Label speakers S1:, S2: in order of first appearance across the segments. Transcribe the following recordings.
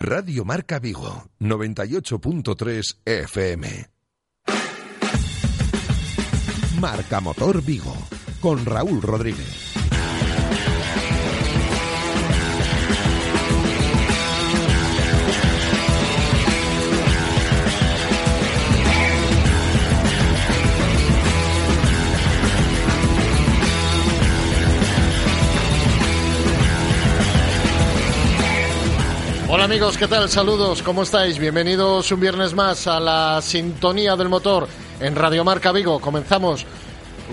S1: Radio Marca Vigo, 98.3 FM. Marca Motor Vigo, con Raúl Rodríguez.
S2: Amigos, ¿qué tal? Saludos, ¿cómo estáis? Bienvenidos un viernes más a la sintonía del motor en Radio Marca Vigo. Comenzamos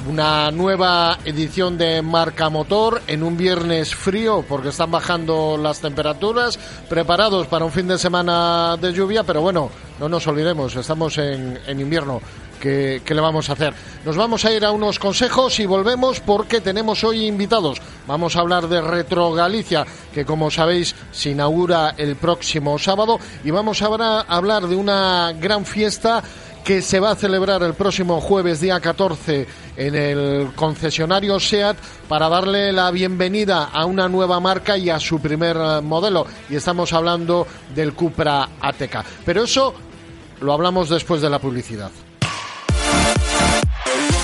S2: una nueva edición de Marca Motor en un viernes frío porque están bajando las temperaturas, preparados para un fin de semana de lluvia, pero bueno, no nos olvidemos, estamos en, en invierno. ¿Qué, ¿Qué, le vamos a hacer? Nos vamos a ir a unos consejos y volvemos porque tenemos hoy invitados. Vamos a hablar de Retro Galicia, que como sabéis se inaugura el próximo sábado, y vamos a hablar de una gran fiesta que se va a celebrar el próximo jueves día 14 en el concesionario SEAT para darle la bienvenida a una nueva marca y a su primer modelo. Y estamos hablando del Cupra Ateca. Pero eso lo hablamos después de la publicidad.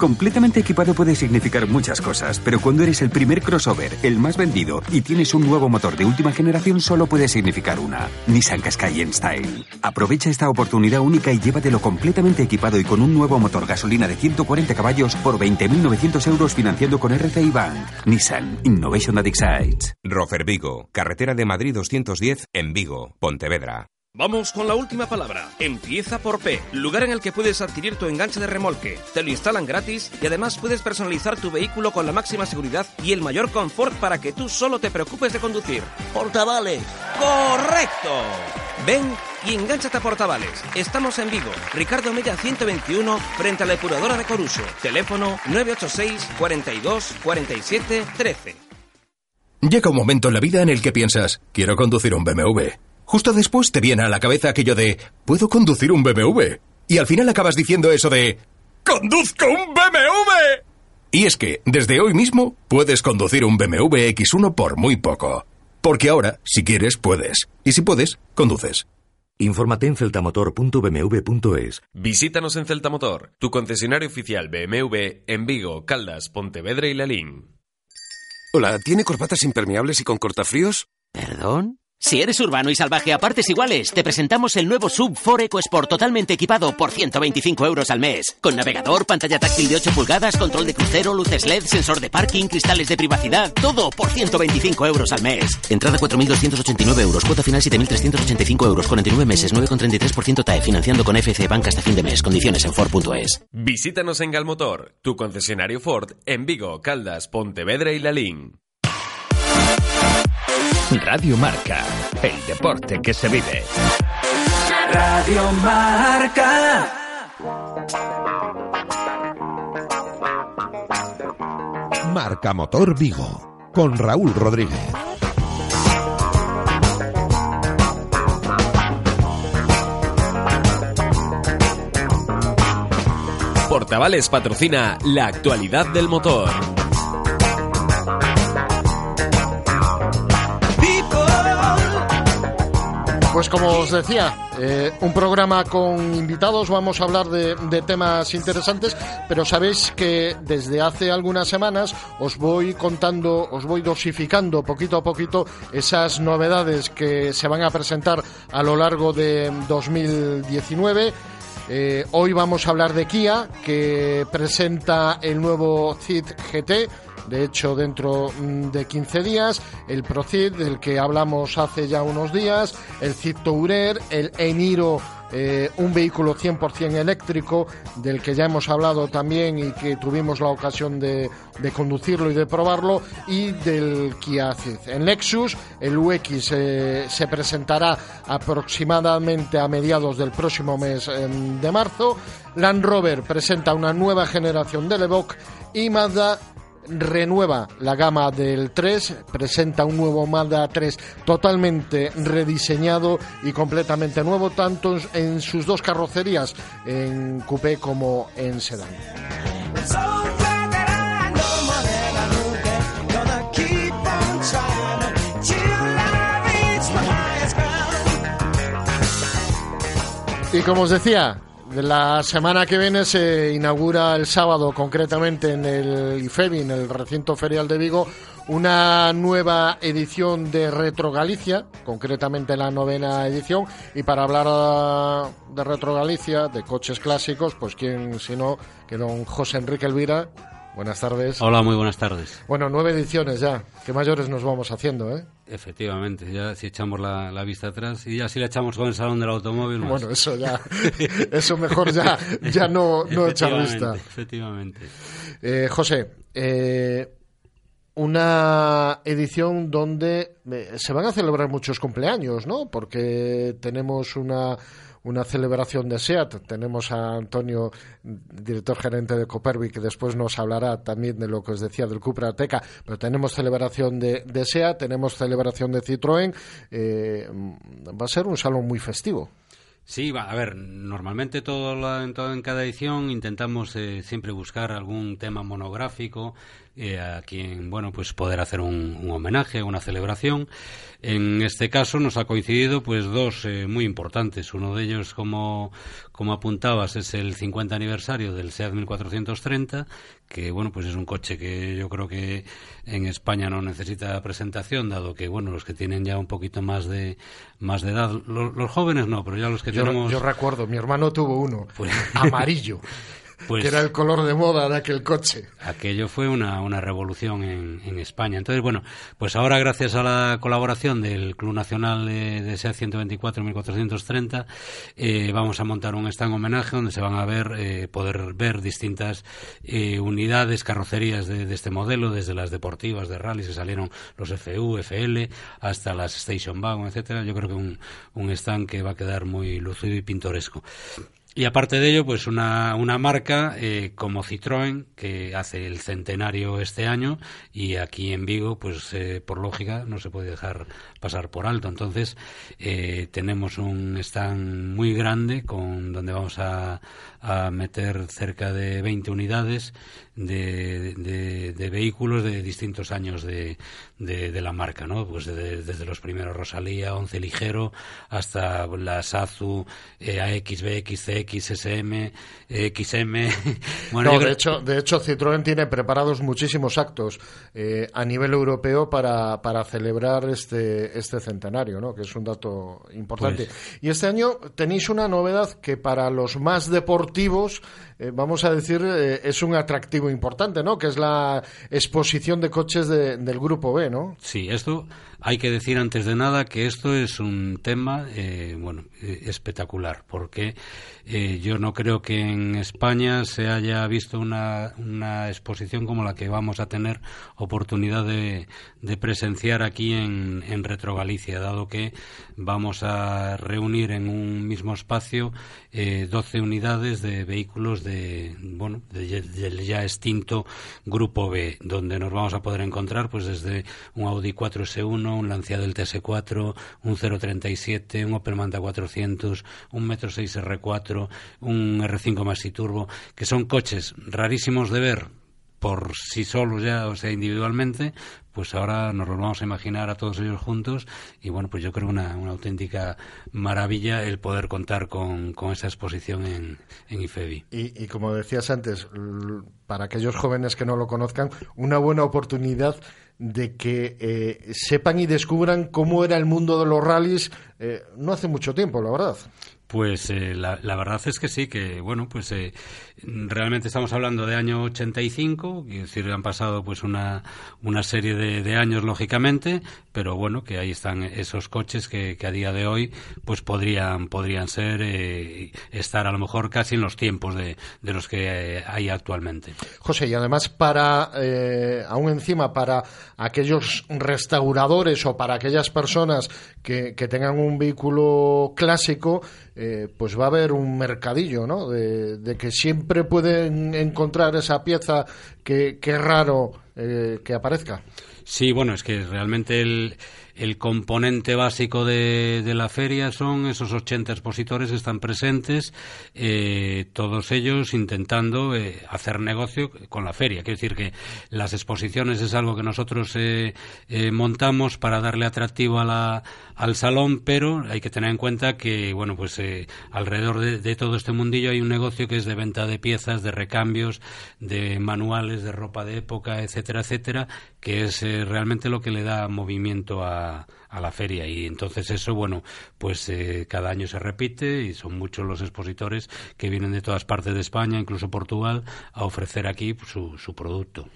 S3: Completamente equipado puede significar muchas cosas, pero cuando eres el primer crossover, el más vendido y tienes un nuevo motor de última generación solo puede significar una. Nissan Qashqai en Style. Aprovecha esta oportunidad única y llévatelo completamente equipado y con un nuevo motor gasolina de 140 caballos por 20.900 euros financiando con RCI Bank. Nissan Innovation that excites.
S4: Rofer Vigo, carretera de Madrid 210 en Vigo, Pontevedra.
S5: Vamos con la última palabra. Empieza por P, lugar en el que puedes adquirir tu enganche de remolque. Te lo instalan gratis y además puedes personalizar tu vehículo con la máxima seguridad y el mayor confort para que tú solo te preocupes de conducir.
S6: Portavales.
S5: Correcto. Ven y engánchate a Portavales. Estamos en Vigo, Ricardo Mella 121, frente a la depuradora de Coruso. Teléfono 986 42 47 13.
S7: Llega un momento en la vida en el que piensas, quiero conducir un BMW. Justo después te viene a la cabeza aquello de, ¿puedo conducir un BMW? Y al final acabas diciendo eso de, ¡conduzco un BMW! Y es que, desde hoy mismo, puedes conducir un BMW X1 por muy poco. Porque ahora, si quieres, puedes. Y si puedes, conduces.
S8: Infórmate en celtamotor.bmw.es.
S9: Visítanos en Celtamotor, tu concesionario oficial BMW en Vigo, Caldas, Pontevedra y Lalín.
S10: Hola, ¿tiene corbatas impermeables y con cortafríos?
S11: ¿Perdón? Si eres urbano y salvaje a partes iguales, te presentamos el nuevo Sub 4 EcoSport totalmente equipado por 125 euros al mes. Con navegador, pantalla táctil de 8 pulgadas, control de crucero, luces LED, sensor de parking, cristales de privacidad, todo por 125 euros al mes. Entrada 4.289 euros, cuota final 7.385 euros, 49 meses, 9,33% TAE, financiando con FC Banca hasta fin de mes. Condiciones en Ford.es.
S9: Visítanos en Galmotor, tu concesionario Ford en Vigo, Caldas, Pontevedra y Lalín.
S6: Radio Marca, el deporte que se vive.
S12: Radio Marca.
S1: Marca Motor Vigo, con Raúl Rodríguez.
S9: Portavales patrocina la actualidad del motor.
S2: Pues como os decía, eh, un programa con invitados, vamos a hablar de, temas interesantes, pero sabéis que desde hace algunas semanas os voy contando, os voy dosificando poquito a poquito esas novedades que se van a presentar a lo largo de 2019. Eh, hoy vamos a hablar de Kia, que presenta el nuevo Ceed GT, de hecho dentro mm, de 15 días, el Procid del que hablamos hace ya unos días, el Ceed Tourer, el Eniro eh, un vehículo 100% eléctrico del que ya hemos hablado también y que tuvimos la ocasión de, de conducirlo y de probarlo y del Kia Ceed. En Lexus el UX eh, se presentará aproximadamente a mediados del próximo mes eh, de marzo. Land Rover presenta una nueva generación del Evoque y Mazda renueva la gama del 3, presenta un nuevo Mazda 3 totalmente rediseñado y completamente nuevo, tanto en sus dos carrocerías, en coupé como en sedán. Y como os decía, la semana que viene se inaugura el sábado, concretamente en el IFEBI, en el recinto ferial de Vigo, una nueva edición de Retro Galicia, concretamente la novena edición. Y para hablar de Retro Galicia, de coches clásicos, pues quién sino que don José Enrique Elvira. Buenas tardes.
S13: Hola, muy buenas tardes.
S2: Bueno, nueve ediciones ya. Qué mayores nos vamos haciendo, ¿eh?
S13: Efectivamente, ya si echamos la, la, vista atrás y ya si la echamos con el salón del automóvil. Más.
S2: Bueno, eso ya, eso mejor ya, ya no, no echar vista.
S13: Efectivamente.
S2: Eh, José, eh, una edición donde eh, se van a celebrar muchos cumpleaños, ¿no? Porque tenemos una una celebración de SEAT. Tenemos a Antonio, director gerente de Copervi, que después nos hablará también de lo que os decía del Cupra Ateca, pero tenemos celebración de, de SEAT, tenemos celebración de Citroën. Eh, va a ser un salón muy festivo.
S13: Sí, va, a ver, normalmente todo, la, en, todo cada edición intentamos eh, siempre buscar algún tema monográfico eh, a quien, bueno, pues poder hacer un, un, homenaje, una celebración. En este caso nos ha coincidido pues dos eh, muy importantes. Uno de ellos, como, como apuntabas, es el 50 aniversario del SEAT 1430, que bueno, pues es un coche que yo creo que en España no necesita presentación, dado que bueno, los que tienen ya un poquito más de más de edad, los, los jóvenes no, pero ya los que
S2: yo,
S13: tenemos
S2: yo recuerdo, mi hermano tuvo uno pues... amarillo. Pues, que era el color de moda de aquel coche.
S13: Aquello fue una, una revolución en, en, España. Entonces, bueno, pues ahora gracias a la colaboración del Club Nacional de, de SEA 124-1430 eh, vamos a montar un stand homenaje donde se van a ver, eh, poder ver distintas eh, unidades, carrocerías de, de, este modelo, desde las deportivas de rally que salieron los FU, FL, hasta las Station Wagon, etcétera. Yo creo que un, un stand que va a quedar muy lucido y pintoresco. Y aparte de ello, pues una, una marca eh, como Citroën, que hace el centenario este año, y aquí en Vigo, pues eh, por lógica, no se puede dejar pasar por alto. Entonces, eh, tenemos un stand muy grande con donde vamos a, a meter cerca de 20 unidades de, de, de vehículos de distintos años de, de, la marca, ¿no? Pues desde los primeros Rosalía, 11 Ligero, hasta las Azu, eh, AX, BX, CX, SM, XM.
S2: bueno, no, de, hecho, de hecho, Citroën tiene preparados muchísimos actos eh, a nivel europeo para, para celebrar este, este centenario, ¿no? Que es un dato importante. Pues... Y este año tenéis una novedad que para los más deportivos, eh, vamos a decir, eh, es un atractivo importante, ¿no? Que es la exposición de coches del Grupo B, ¿no?
S13: Sí, esto hay que decir antes de nada que esto es un tema, eh, bueno, eh, espectacular, porque eh, yo no creo que en España se haya visto una, una exposición como la que vamos a tener oportunidad de, de presenciar aquí en, en Retro Galicia, dado que vamos a reunir en un mismo espacio eh, 12 unidades de vehículos de, bueno, del ya extinto Grupo B, donde nos vamos a poder encontrar pues desde un Audi 4S1 un Lancia del TS4, un 037, un Opel Manta 400, un Metro 6 R4, un R5 Maxi Turbo, que son coches rarísimos de ver por sí solos ya, o sea, individualmente, pues ahora nos lo vamos a imaginar a todos ellos juntos y bueno, pues yo creo una, una auténtica maravilla el poder contar con, con esa exposición en, en IFEBI.
S2: Y, y, como decías antes, para aquellos jóvenes que no lo conozcan, una buena oportunidad de que eh, sepan y descubran cómo era el mundo de los rallies eh, no hace mucho tiempo, la verdad.
S13: Pues eh, la, verdad es que sí, que bueno, pues eh, realmente estamos hablando de año 85, es decir, han pasado pues una, una serie de, años lógicamente, pero bueno, que ahí están esos coches que, que a día de hoy pues podrían, podrían ser, eh, estar a lo mejor casi en los tiempos de, de los que eh, hay actualmente.
S2: José, y además para, eh, aún encima, para aquellos restauradores o para aquellas personas que, que tengan un vehículo clásico, eh, pues va a haber un mercadillo, ¿no? De, que siempre pueden encontrar esa pieza que, que es raro eh, que aparezca.
S13: Sí, bueno, es que realmente el, el componente básico de, de, la feria son esos 80 expositores que están presentes, eh, todos ellos intentando eh, hacer negocio con la feria. Quiero decir que las exposiciones es algo que nosotros eh, eh montamos para darle atractivo a la, al salón, pero hay que tener en cuenta que, bueno, pues eh, alrededor de, de, todo este mundillo hay un negocio que es de venta de piezas, de recambios, de manuales, de ropa de época, etcétera, etcétera, que es eh, realmente lo que le da movimiento a, a, la feria. Y entonces eso, bueno, pues eh, cada año se repite y son muchos los expositores que vienen de todas partes de España, incluso Portugal, a ofrecer aquí su, su producto.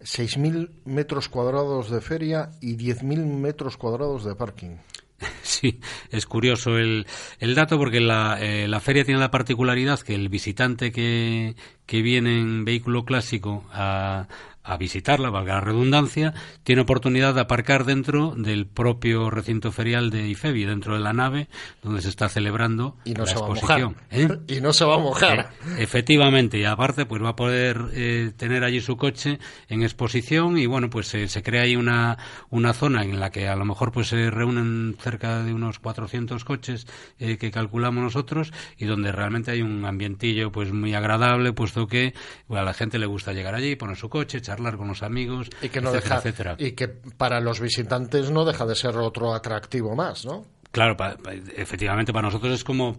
S2: 6.000 metros cuadrados de feria y 10.000 metros cuadrados de parking.
S13: Sí, es curioso el, el dato porque la, eh, la, feria tiene la particularidad que el visitante que, que viene en vehículo clásico a, a visitarla, valga la redundancia, tiene oportunidad de aparcar dentro del propio recinto ferial de IFEBI, dentro de la nave donde se está celebrando
S2: y no
S13: la
S2: se
S13: exposición.
S2: Va a mojar. ¿Eh? Y no se va a mojar.
S13: Eh, efectivamente, y aparte pues va a poder eh, tener allí su coche en exposición y bueno, pues se crea ahí una, una zona en la que a lo mejor pues se reúnen cerca de unos 400 coches que calculamos nosotros y donde realmente hay un ambientillo pues muy agradable, puesto que bueno, a la gente le gusta llegar allí, poner su coche, echar charlar con los amigos,
S2: y que no
S13: etcétera,
S2: deja,
S13: etcétera.
S2: Y que para los visitantes no deja de ser otro atractivo más, ¿no?
S13: Claro, pa, pa, efectivamente para nosotros es como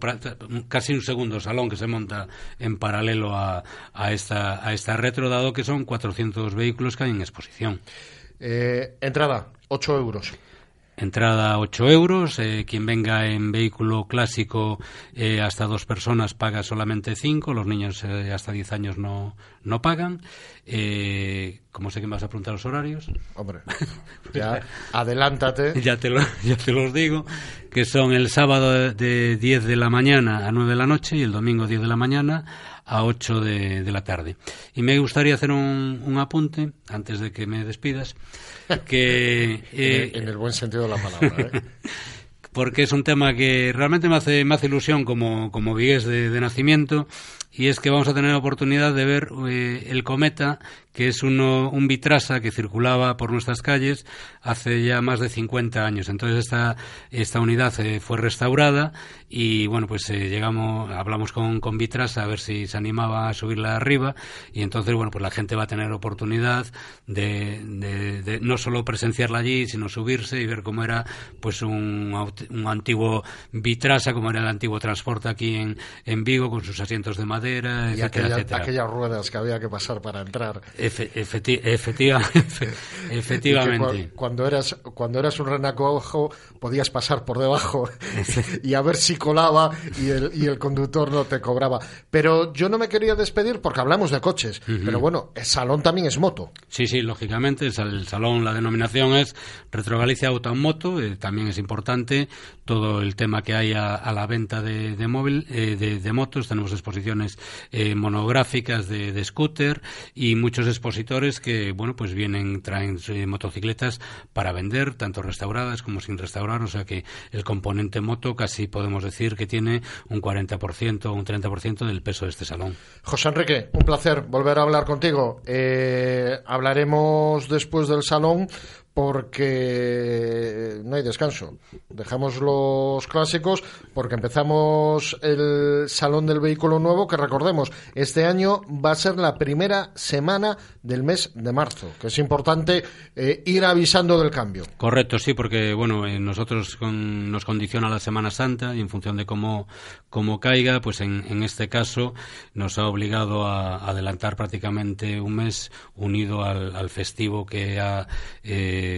S13: casi un segundo salón que se monta en paralelo a, a, esta, a esta retro, dado que son 400 vehículos que hay en exposición.
S2: Eh, entrada, 8 euros.
S13: Entrada 8 euros. Eh, quien venga en vehículo clásico eh, hasta dos personas paga solamente 5. Los niños eh, hasta 10 años no, no pagan. Eh, ¿Cómo sé que me vas a preguntar los horarios?
S2: Hombre, ya adelántate.
S13: ya, te lo, ya te los digo. Que son el sábado de 10 de la mañana a 9 de la noche y el domingo 10 de la mañana a 8 de, de la tarde. Y me gustaría hacer un, un apunte, antes de que me despidas, que...
S2: Eh, en, el, en, el, buen sentido de la palabra, ¿eh?
S13: porque es un tema que realmente me hace, me hace ilusión como, como vigués de, de nacimiento y es que vamos a tener la oportunidad de ver eh, el cometa que es uno, un Vitrasa que circulaba por nuestras calles hace ya más de 50 años. Entonces esta, esta unidad eh, fue restaurada y bueno, pues eh, llegamos, hablamos con, con Vitrasa a ver si se animaba a subirla arriba y entonces bueno, pues la gente va a tener oportunidad de, de, no solo presenciarla allí, sino subirse y ver cómo era pues un, un antiguo Vitrasa, como era el antiguo transporte aquí en, en Vigo con sus asientos de madera,
S2: y
S13: etcétera,
S2: aquella,
S13: etcétera.
S2: aquellas ruedas que había que pasar para entrar.
S13: efectivamente.
S2: cuando eras cuando eras un renacuajo podías pasar por debajo y a ver si colaba y el, y el conductor no te cobraba. Pero yo no me quería despedir porque hablamos de coches. Pero bueno, el salón también es moto.
S13: Sí, sí, lógicamente. El salón, la denominación es Retro Galicia Automoto. Eh, también es importante todo el tema que hay a, la venta de, de móvil, eh, de, motos. Tenemos exposiciones eh, monográficas de, scooter y muchos expositores que, bueno, pues vienen, traen motocicletas para vender, tanto restauradas como sin restaurar. O sea que el componente moto casi podemos decir que tiene un 40% o un 30% del peso de este salón.
S2: José Enrique, un placer volver a hablar contigo. Eh, hablaremos después del salón porque no hay descanso. Dejamos los clásicos porque empezamos el Salón del Vehículo Nuevo, que recordemos, este año va a ser la primera semana del mes de marzo, que es importante eh, ir avisando del cambio.
S13: Correcto, sí, porque bueno, eh, nosotros nos condiciona la Semana Santa y en función de cómo, cómo caiga, pues en, este caso nos ha obligado a adelantar prácticamente un mes unido al, festivo que ha eh,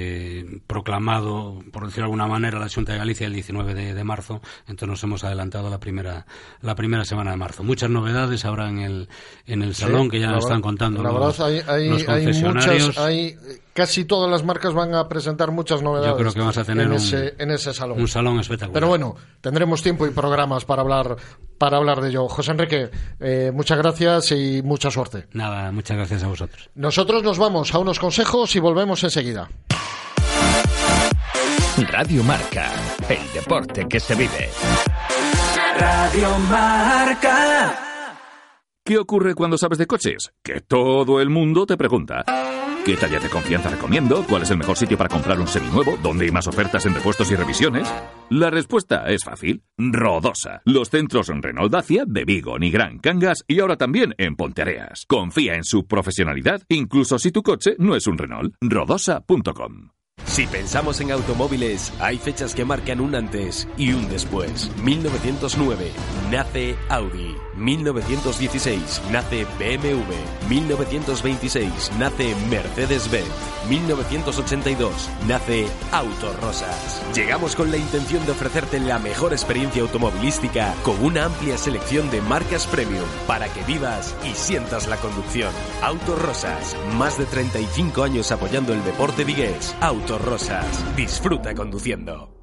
S13: proclamado, por decirlo de alguna manera, la Junta de Galicia el 19 de, marzo. Entonces nos hemos adelantado la primera, la primera semana de marzo. Muchas novedades ahora en el, en el salón que ya nos están contando
S2: la
S13: los,
S2: verdad, hay, muchas, hay, casi todas las marcas van a presentar muchas novedades.
S13: Yo creo que vamos a tener
S2: en,
S13: un,
S2: ese, en ese salón.
S13: Un salón espectacular.
S2: Pero bueno, tendremos tiempo y programas para hablar, para hablar de ello. José Enrique, eh, muchas gracias y mucha suerte.
S13: Nada, muchas gracias a vosotros.
S2: Nosotros nos vamos a unos consejos y volvemos enseguida.
S6: Radio Marca, el deporte que se vive.
S12: Radio Marca.
S14: ¿Qué ocurre cuando sabes de coches? Que todo el mundo te pregunta. ¿Qué talla de confianza recomiendo? ¿Cuál es el mejor sitio para comprar un seminuevo? ¿Dónde hay más ofertas en repuestos y revisiones? La respuesta es fácil. Rodosa. Los centros en Renault Dacia, de Vigo, Nigrán, Cangas y ahora también en Ponteareas. Confía en su profesionalidad, incluso si tu coche no es un Renault. Rodosa.com
S9: si pensamos en automóviles, hay fechas que marcan un antes y un después. 1909 nace Audi. 1916 nace BMW. 1926 nace Mercedes-Benz. 1982 nace Autorosas. Llegamos con la intención de ofrecerte la mejor experiencia automovilística con una amplia selección de marcas premium para que vivas y sientas la conducción. Autorosas, más de 35 años apoyando el deporte vigués. Autorosas, disfruta conduciendo.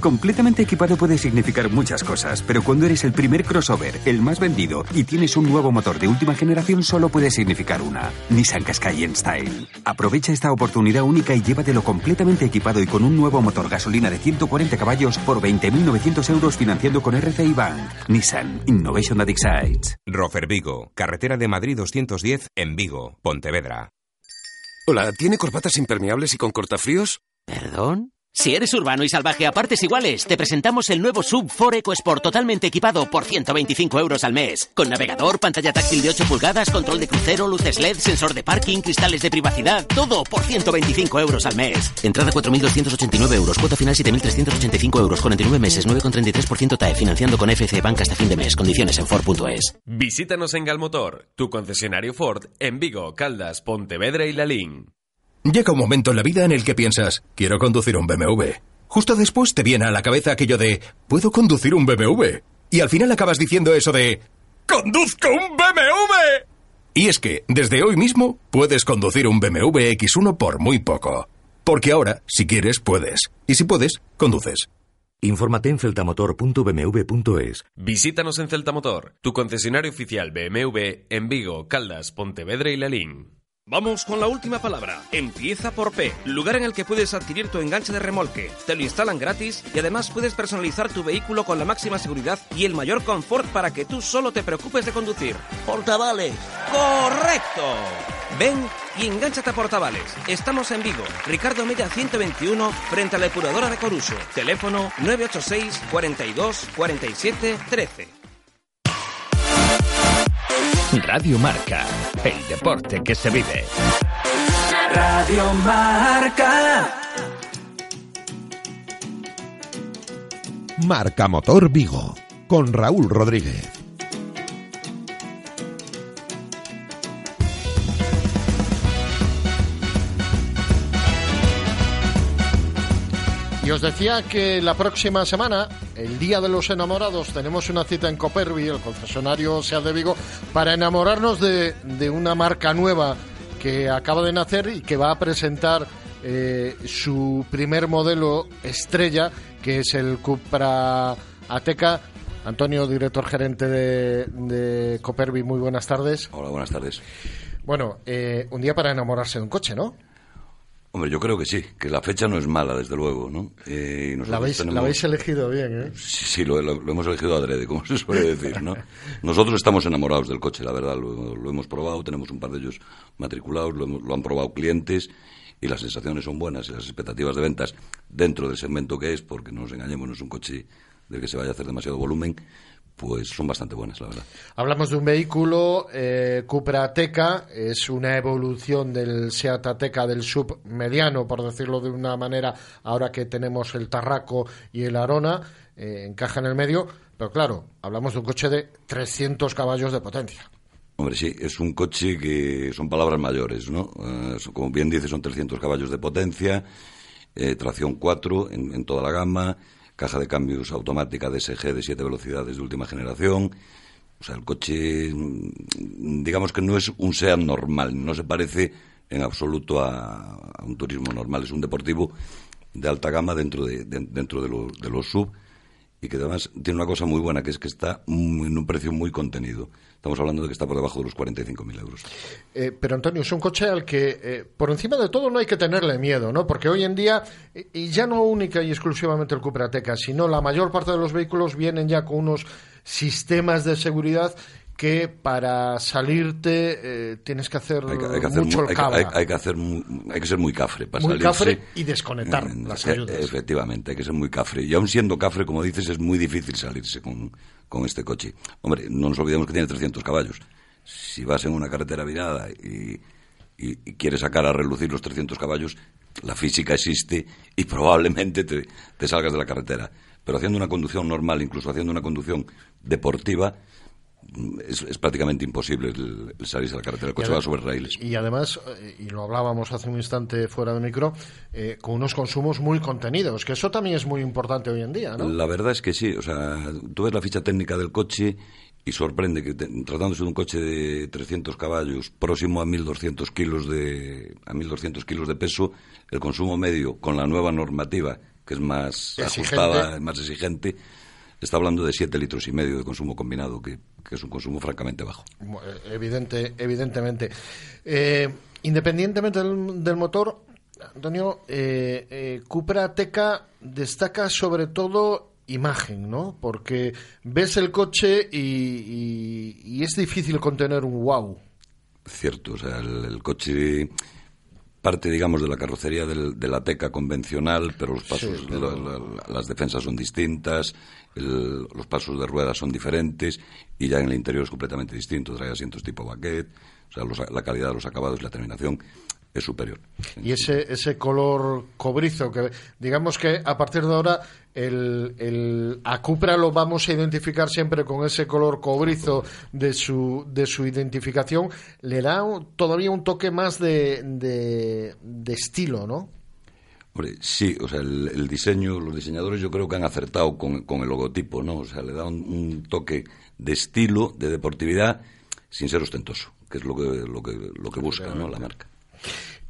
S3: Completamente equipado puede significar muchas cosas, pero cuando eres el primer crossover, el más vendido y tienes un nuevo motor de última generación, solo puede significar una: Nissan Qashqai en Style. Aprovecha esta oportunidad única y llévatelo completamente equipado y con un nuevo motor gasolina de 140 caballos por 20.900 euros financiando con RCI Bank. Nissan Innovation that excites.
S4: Rofer Vigo, carretera de Madrid 210 en Vigo, Pontevedra.
S10: Hola, ¿tiene corbatas impermeables y con cortafríos?
S11: ¿Perdón? Si eres urbano y salvaje a partes iguales, te presentamos el nuevo Sub 4 EcoSport totalmente equipado por 125 euros al mes. Con navegador, pantalla táctil de 8 pulgadas, control de crucero, luces LED, sensor de parking, cristales de privacidad, todo por 125 euros al mes. Entrada 4.289 euros, cuota final 7.385 euros, 49 meses, 9,33% TAE, financiando con FC Bank hasta fin de mes. Condiciones en Ford.es.
S9: Visítanos en Galmotor, tu concesionario Ford, en Vigo, Caldas, Pontevedra y Lalín.
S7: Llega un momento en la vida en el que piensas, quiero conducir un BMW. Justo después te viene a la cabeza aquello de, ¿puedo conducir un BMW? Y al final acabas diciendo eso de, ¡conduzco un BMW! Y es que, desde hoy mismo, puedes conducir un BMW X1 por muy poco. Porque ahora, si quieres, puedes. Y si puedes, conduces.
S8: Infórmate en celtamotor.bmw.es.
S9: Visítanos en Celtamotor, tu concesionario oficial BMW en Vigo, Caldas, Pontevedra y Lalín. Vamos con la última palabra. Empieza por P, lugar en el que puedes adquirir tu enganche de remolque. Te lo instalan gratis y además puedes personalizar tu vehículo con la máxima seguridad y el mayor confort para que tú solo te preocupes de conducir.
S15: Portavales.
S9: Correcto. Ven y enganchate a Portavales. Estamos en Vigo, Ricardo Mella 121, frente a la depuradora de Coruso. Teléfono 986 42 47 13.
S6: Radio Marca, el deporte que se vive.
S12: Radio Marca.
S1: Marca Motor Vigo, con Raúl Rodríguez.
S2: Y os decía que la próxima semana, el Día de los Enamorados, tenemos una cita en Copervi, el concesionario Sea de Vigo, para enamorarnos de, de una marca nueva que acaba de nacer y que va a presentar eh, su primer modelo estrella, que es el Cupra Ateca. Antonio, director gerente de, de Copervi, muy buenas tardes.
S15: Hola, buenas tardes.
S2: Bueno, eh, un día para enamorarse de un coche, ¿no?
S15: Hombre, yo creo que sí, que la fecha no es mala, desde luego, ¿no?
S2: Eh, la, habéis, la, habéis, elegido bien, ¿eh?
S15: Sí, sí lo, lo, hemos elegido adrede, como se suele decir, ¿no? Nosotros estamos enamorados del coche, la verdad, lo, lo hemos probado, tenemos un par de ellos matriculados, lo, lo han probado clientes y las sensaciones son buenas y las expectativas de ventas dentro del segmento que es, porque no nos engañemos, no es un coche del que se vaya a hacer demasiado volumen, pues son bastante buenas, la verdad.
S2: Hablamos de un vehículo, eh, Cupra Ateca, es una evolución del Seat Ateca del sub mediano, por decirlo de una manera, ahora que tenemos el Tarraco y el Arona, eh, encaja en el medio, pero claro, hablamos de un coche de 300 caballos de potencia.
S15: Hombre, sí, es un coche que son palabras mayores, ¿no? Eh, como bien dice, son 300 caballos de potencia, eh, tracción 4 en, en toda la gama, caja de cambios automática DSG de siete velocidades de última generación. O sea, el coche, mm, digamos que no es un SEAT normal, no se parece en absoluto a, un turismo normal, es un deportivo de alta gama dentro de, de dentro de, de los sub y que además tiene una cosa muy buena, que es que está en un precio muy contenido. Estamos hablando de que está por debajo de los 45.000 euros.
S2: Eh, pero Antonio, es un coche al que, eh, por encima de todo, no hay que tenerle miedo, ¿no? Porque hoy en día, y ya no única y exclusivamente el Cupra Ateca, sino la mayor parte de los vehículos vienen ya con unos sistemas de seguridad que para salirte eh, tienes que hacer,
S15: hay que, hay que hacer
S2: mucho
S15: hay, hay, que hacer hay que ser muy cafre para
S2: muy
S15: salirse.
S2: cafre y desconectar
S15: Eh,
S2: las
S15: e-
S2: ayudas.
S15: Efectivamente, hay que ser muy cafre. Y aún siendo cafre, como dices, es muy difícil salirse con, con este coche. Hombre, no nos olvidemos que tiene 300 caballos. Si vas en una carretera virada y, y, y quieres sacar a relucir los 300 caballos, la física existe y probablemente te, te salgas de la carretera. Pero haciendo una conducción normal, incluso haciendo una conducción deportiva, es, es, prácticamente imposible el, el, salirse a la carretera. El coche va sobre raíles.
S2: Y además, eh, y lo hablábamos hace un instante fuera de micro, eh, con unos consumos muy contenidos, que eso también es muy importante hoy en día, ¿no?
S15: La verdad es que sí. O sea, tú ves la ficha técnica del coche y sorprende que tratándose de un coche de 300 caballos próximo a 1200 kilos de a 1200 kilos de peso el consumo medio con la nueva normativa que es más
S2: exigente.
S15: ajustada más exigente está hablando de 7 litros y medio de consumo combinado que, que es un consumo francamente bajo
S2: evidente evidentemente eh, independientemente del, del, motor Antonio eh, eh, Cupra Teca destaca sobre todo imagen, ¿no? Porque ves el coche y, y, y, es difícil contener un wow.
S15: Cierto, o sea, el, el coche parte, digamos, de la carrocería del, de la teca convencional, pero los pasos, sí, pero... La, la, las defensas son distintas, el, los pasos de ruedas son diferentes y ya en el interior es completamente distinto. Trae asientos tipo baquet, o sea, los, la calidad de los acabados y la terminación es superior.
S2: Y ese, ese color cobrizo, que digamos que a partir de ahora el, el, a Cupra lo vamos a identificar siempre con ese color cobrizo de su, de su identificación, le da todavía un toque más de, de, de estilo, ¿no?
S15: Hombre, sí, o sea, el, el, diseño, los diseñadores yo creo que han acertado con, con el logotipo, ¿no? O sea, le da un, un, toque de estilo, de deportividad, sin ser ostentoso, que es lo que, lo que, lo que busca, ¿no? La marca.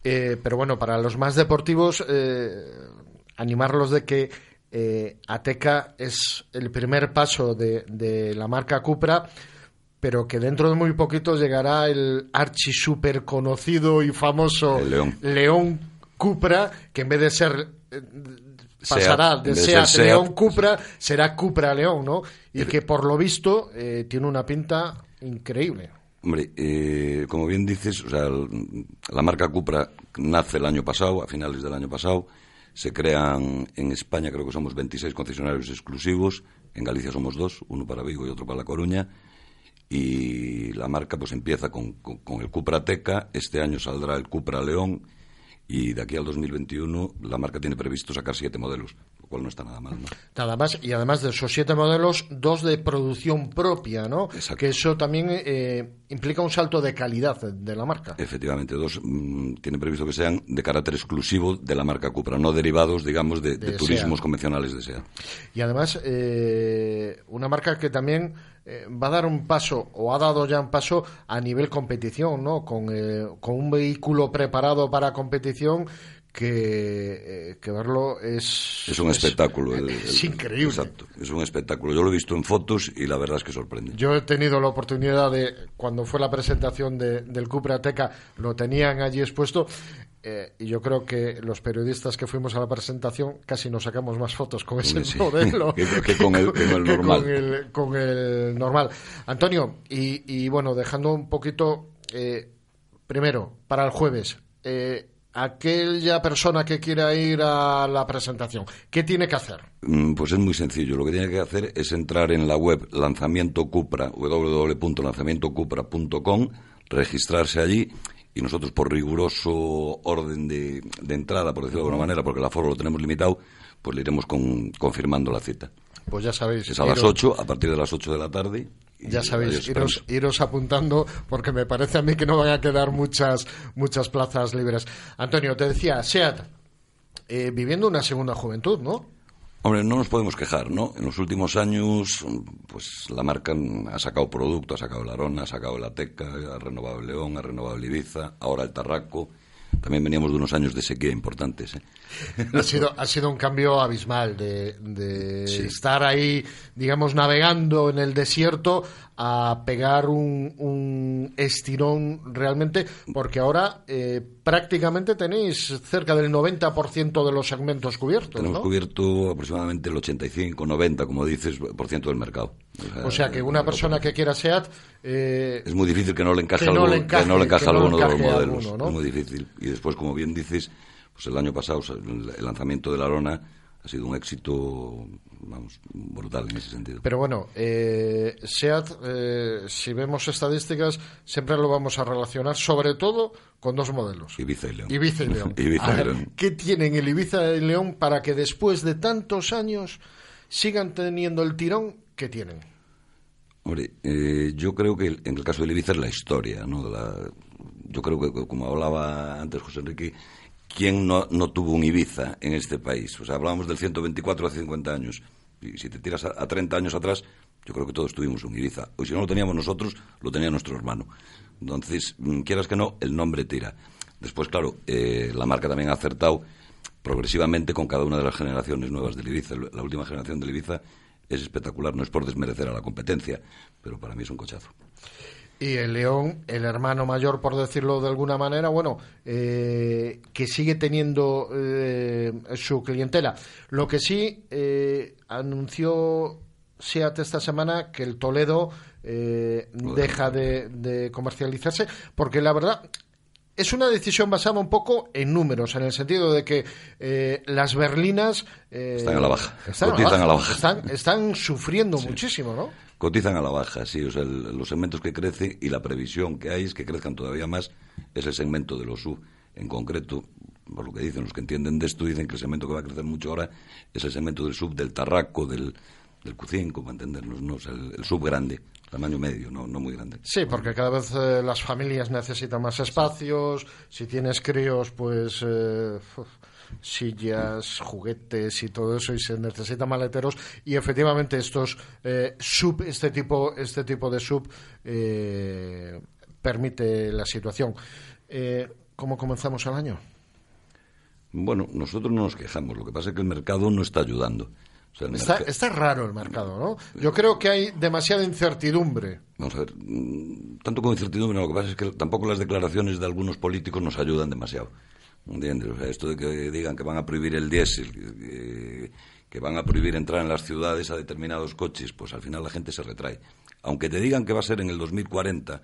S2: Eh, pero bueno, para los más deportivos, eh, animarlos de que eh, Ateca es el primer paso de, de, la marca Cupra, pero que dentro de muy poquito llegará el archi super conocido y famoso
S15: León.
S2: León. Cupra, que en vez de ser eh, pasará de, de Seat, Seat León Cupra, será Cupra León, ¿no? Y que por lo visto eh, tiene una pinta increíble.
S15: Hombre, eh, como bien dices, o sea, la marca Cupra nace el año pasado, a finales del año pasado. Se crean en España, creo que somos 26 concesionarios exclusivos. En Galicia somos dos, uno para Vigo y otro para La Coruña. Y la marca pues empieza con, con, el Cupra Teca. Este año saldrá el Cupra León. Y de aquí al 2021 la marca tiene previsto sacar siete modelos, lo cual no está nada mal. ¿no?
S2: Nada más, y además de esos siete modelos, dos de producción propia, ¿no?
S15: Exacto.
S2: Que eso también eh, implica un salto de calidad de la marca.
S15: Efectivamente, dos mm, tiene previsto que sean de carácter exclusivo de la marca Cupra, no derivados, digamos, de, de
S2: De
S15: turismos convencionales de SEAT.
S2: Y además, eh, una marca que también eh, va a dar un paso, o ha dado ya un paso a nivel competición, ¿no? Con, con un vehículo preparado para competición que, eh, que verlo es...
S15: Es un espectáculo. el-
S2: es increíble.
S15: Exacto, es un espectáculo. Yo lo he visto en fotos y la verdad es que sorprende.
S2: Yo he tenido la oportunidad de, cuando fue la presentación de- del Cupra Ateca, lo tenían allí expuesto. eh, y yo creo que los periodistas que fuimos a la presentación casi nos sacamos más fotos con ese
S15: Sí.
S2: modelo
S15: Que- que con el- con el
S2: que
S15: normal.
S2: con el- con el normal. Antonio, y, y bueno, dejando un poquito, eh, primero, para el jueves, eh, aquella persona que quiera ir a la presentación, ¿qué tiene que hacer?
S15: Mm, Pues es muy sencillo. Lo que tiene que hacer es entrar en la web Lanzamiento Cupra, www.lanzamientocupra.com, registrarse allí y nosotros por riguroso orden de, de entrada, por decirlo de alguna manera, porque el aforo lo tenemos limitado, pues le iremos con- confirmando la cita.
S2: Pues ya sabéis.
S15: Es a las
S2: iros-
S15: 8, a partir de las 8 de la tarde.
S2: Ya sabéis,
S15: os
S2: iros, iros apuntando porque me parece a mí que no van a quedar muchas, muchas plazas libres. Antonio, te decía, SEAT, eh, viviendo una segunda juventud, ¿no?
S15: Hombre, no nos podemos quejar, ¿no? En los últimos años, pues la marca ha sacado producto, ha sacado el Arona, ha sacado el Ateca, ha renovado el León, ha renovado el Ibiza, ahora el Tarraco. También veníamos de unos años de sequía importantes, ¿eh?
S2: Ha sido, ha sido un cambio abismal de, de
S15: Sí.
S2: estar ahí, digamos, navegando en el desierto a pegar un, un estirón realmente, porque ahora eh, prácticamente tenéis cerca del 90% de los segmentos cubiertos,
S15: Tenemos
S2: ¿no?
S15: cubierto aproximadamente el 85, 90, como dices, por ciento del mercado.
S2: O sea que una persona que quiera SEAT eh,
S15: Es muy difícil que no le encaje,
S2: que no le encaje,
S15: que no le encaje
S2: que
S15: alguno de los modelos.
S2: alguno, ¿no?
S15: Es muy difícil. Y después, como bien dices, pues el año pasado el lanzamiento de la Arona ha sido un éxito, vamos, brutal en ese sentido.
S2: Pero bueno, eh, SEAT, eh, si vemos estadísticas, siempre lo vamos a relacionar sobre todo con dos modelos.
S15: Ibiza y León.
S2: Ibiza y León.
S15: Ibiza y
S2: ver,
S15: León.
S2: ¿Qué tienen el Ibiza y León para que después de tantos años sigan teniendo el tirón que tienen?
S15: Hombre, eh, yo creo que el- en el caso del Ibiza es la historia, ¿no? La- yo creo que, como hablaba antes José Enrique, ¿quién no, no tuvo un Ibiza en este país? O sea, hablábamos del 124 hace 50 años. Y si te tiras a, a 30 años atrás, yo creo que todos tuvimos un Ibiza. O si no lo teníamos nosotros, lo tenía nuestro hermano. Entonces, mm, quieras que no, el nombre tira. Después, claro, eh, la marca también ha acertado progresivamente con cada una de las generaciones nuevas del Ibiza. La última generación del Ibiza es espectacular, no es por desmerecer a la competencia, pero para mí es un cochazo.
S2: Y el León, el hermano mayor, por decirlo de alguna manera, bueno, eh, que sigue teniendo eh, su clientela. Lo que sí eh, anunció SEAT esta semana que el Toledo eh, deja de, de comercializarse, porque la verdad es una decisión basada un poco en números, en el sentido de que eh, las berlinas eh,
S15: Están a la baja,
S2: están,
S15: cotizan a la baja.
S2: Están, están sufriendo muchísimo, ¿no?
S15: Cotizan a la baja, sí, o sea, los segmentos que crecen y la previsión que hay es que crezcan todavía más es el segmento de los SUV. En concreto, por lo que dicen los que entienden de esto, dicen que el segmento que va a crecer mucho ahora es el segmento del SUV, del Tarraco, del, del Q5, para entendernos, ¿no? O el, el SUV grande, tamaño medio, no, no muy grande.
S2: Sí, porque cada vez eh, las familias necesitan más espacios. Si tienes críos, pues eh, sillas, juguetes y todo eso, y se necesitan maleteros. Y efectivamente estos eh, sub, este tipo, este tipo de sub eh, permite la situación. Eh, ¿Cómo comenzamos el año?
S15: Bueno, nosotros no nos quejamos, lo que pasa es que el mercado no está ayudando. O sea, el
S2: Está,
S15: merca-
S2: está raro el mercado, ¿no? Yo creo que hay demasiada incertidumbre.
S15: Vamos a ver, mm, tanto como incertidumbre, lo que pasa es que tampoco las declaraciones de algunos políticos nos ayudan demasiado. ¿Entiendes? O sea, esto de que digan que van a prohibir el diésel, que, van a prohibir entrar en las ciudades a determinados coches, pues al final la gente se retrae. Aunque te digan que va a ser en el 2040,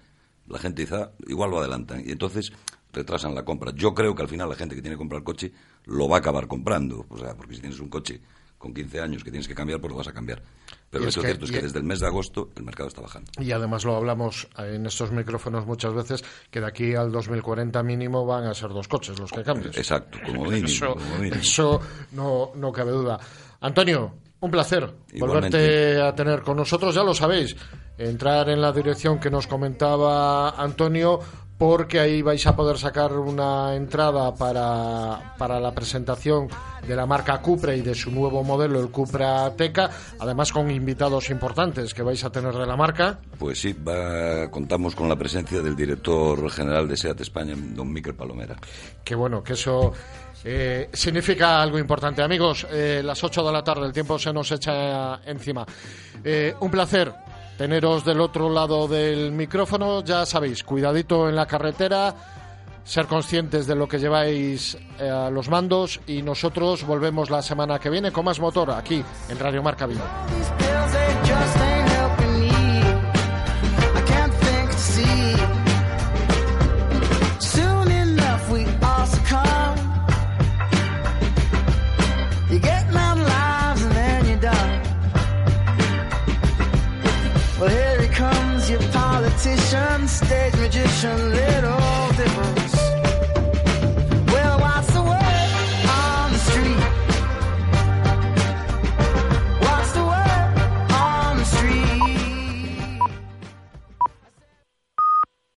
S15: la gente dice, "Ah, igual lo adelantan. Y entonces retrasan la compra. Yo creo que al final la gente que tiene que comprar coche lo va a acabar comprando. O sea, porque si tienes un coche con 15 años que tienes que cambiar, pues lo vas a cambiar. Pero lo
S2: es
S15: que cierto es que desde el mes de agosto el mercado está bajando.
S2: Y además lo hablamos en estos micrófonos muchas veces, que de aquí al 2040 mínimo van a ser dos coches los que cambies.
S15: Exacto, como mínimo,
S2: Eso,
S15: como mínimo.
S2: eso no, no cabe duda. Antonio, un placer
S15: Igualmente.
S2: volverte a tener con nosotros, ya lo sabéis, entrar en la dirección que nos comentaba Antonio porque ahí vais a poder sacar una entrada para, para la presentación de la marca Cupra y de su nuevo modelo, el Cupra Teca, además con invitados importantes que vais a tener de la marca.
S15: Pues sí, va- contamos con la presencia del director general de SEAT España, don Miquel Palomera.
S2: Que bueno, que eso eh, significa algo importante. Amigos, eh, las 8 de la tarde, el tiempo se nos echa encima. Eh, un placer teneros del otro lado del micrófono. Ya sabéis, cuidadito en la carretera, ser conscientes de lo que lleváis eh, a los mandos y nosotros volvemos la semana que viene con más motor aquí en Radio Marca Vigo.
S12: Magician, little.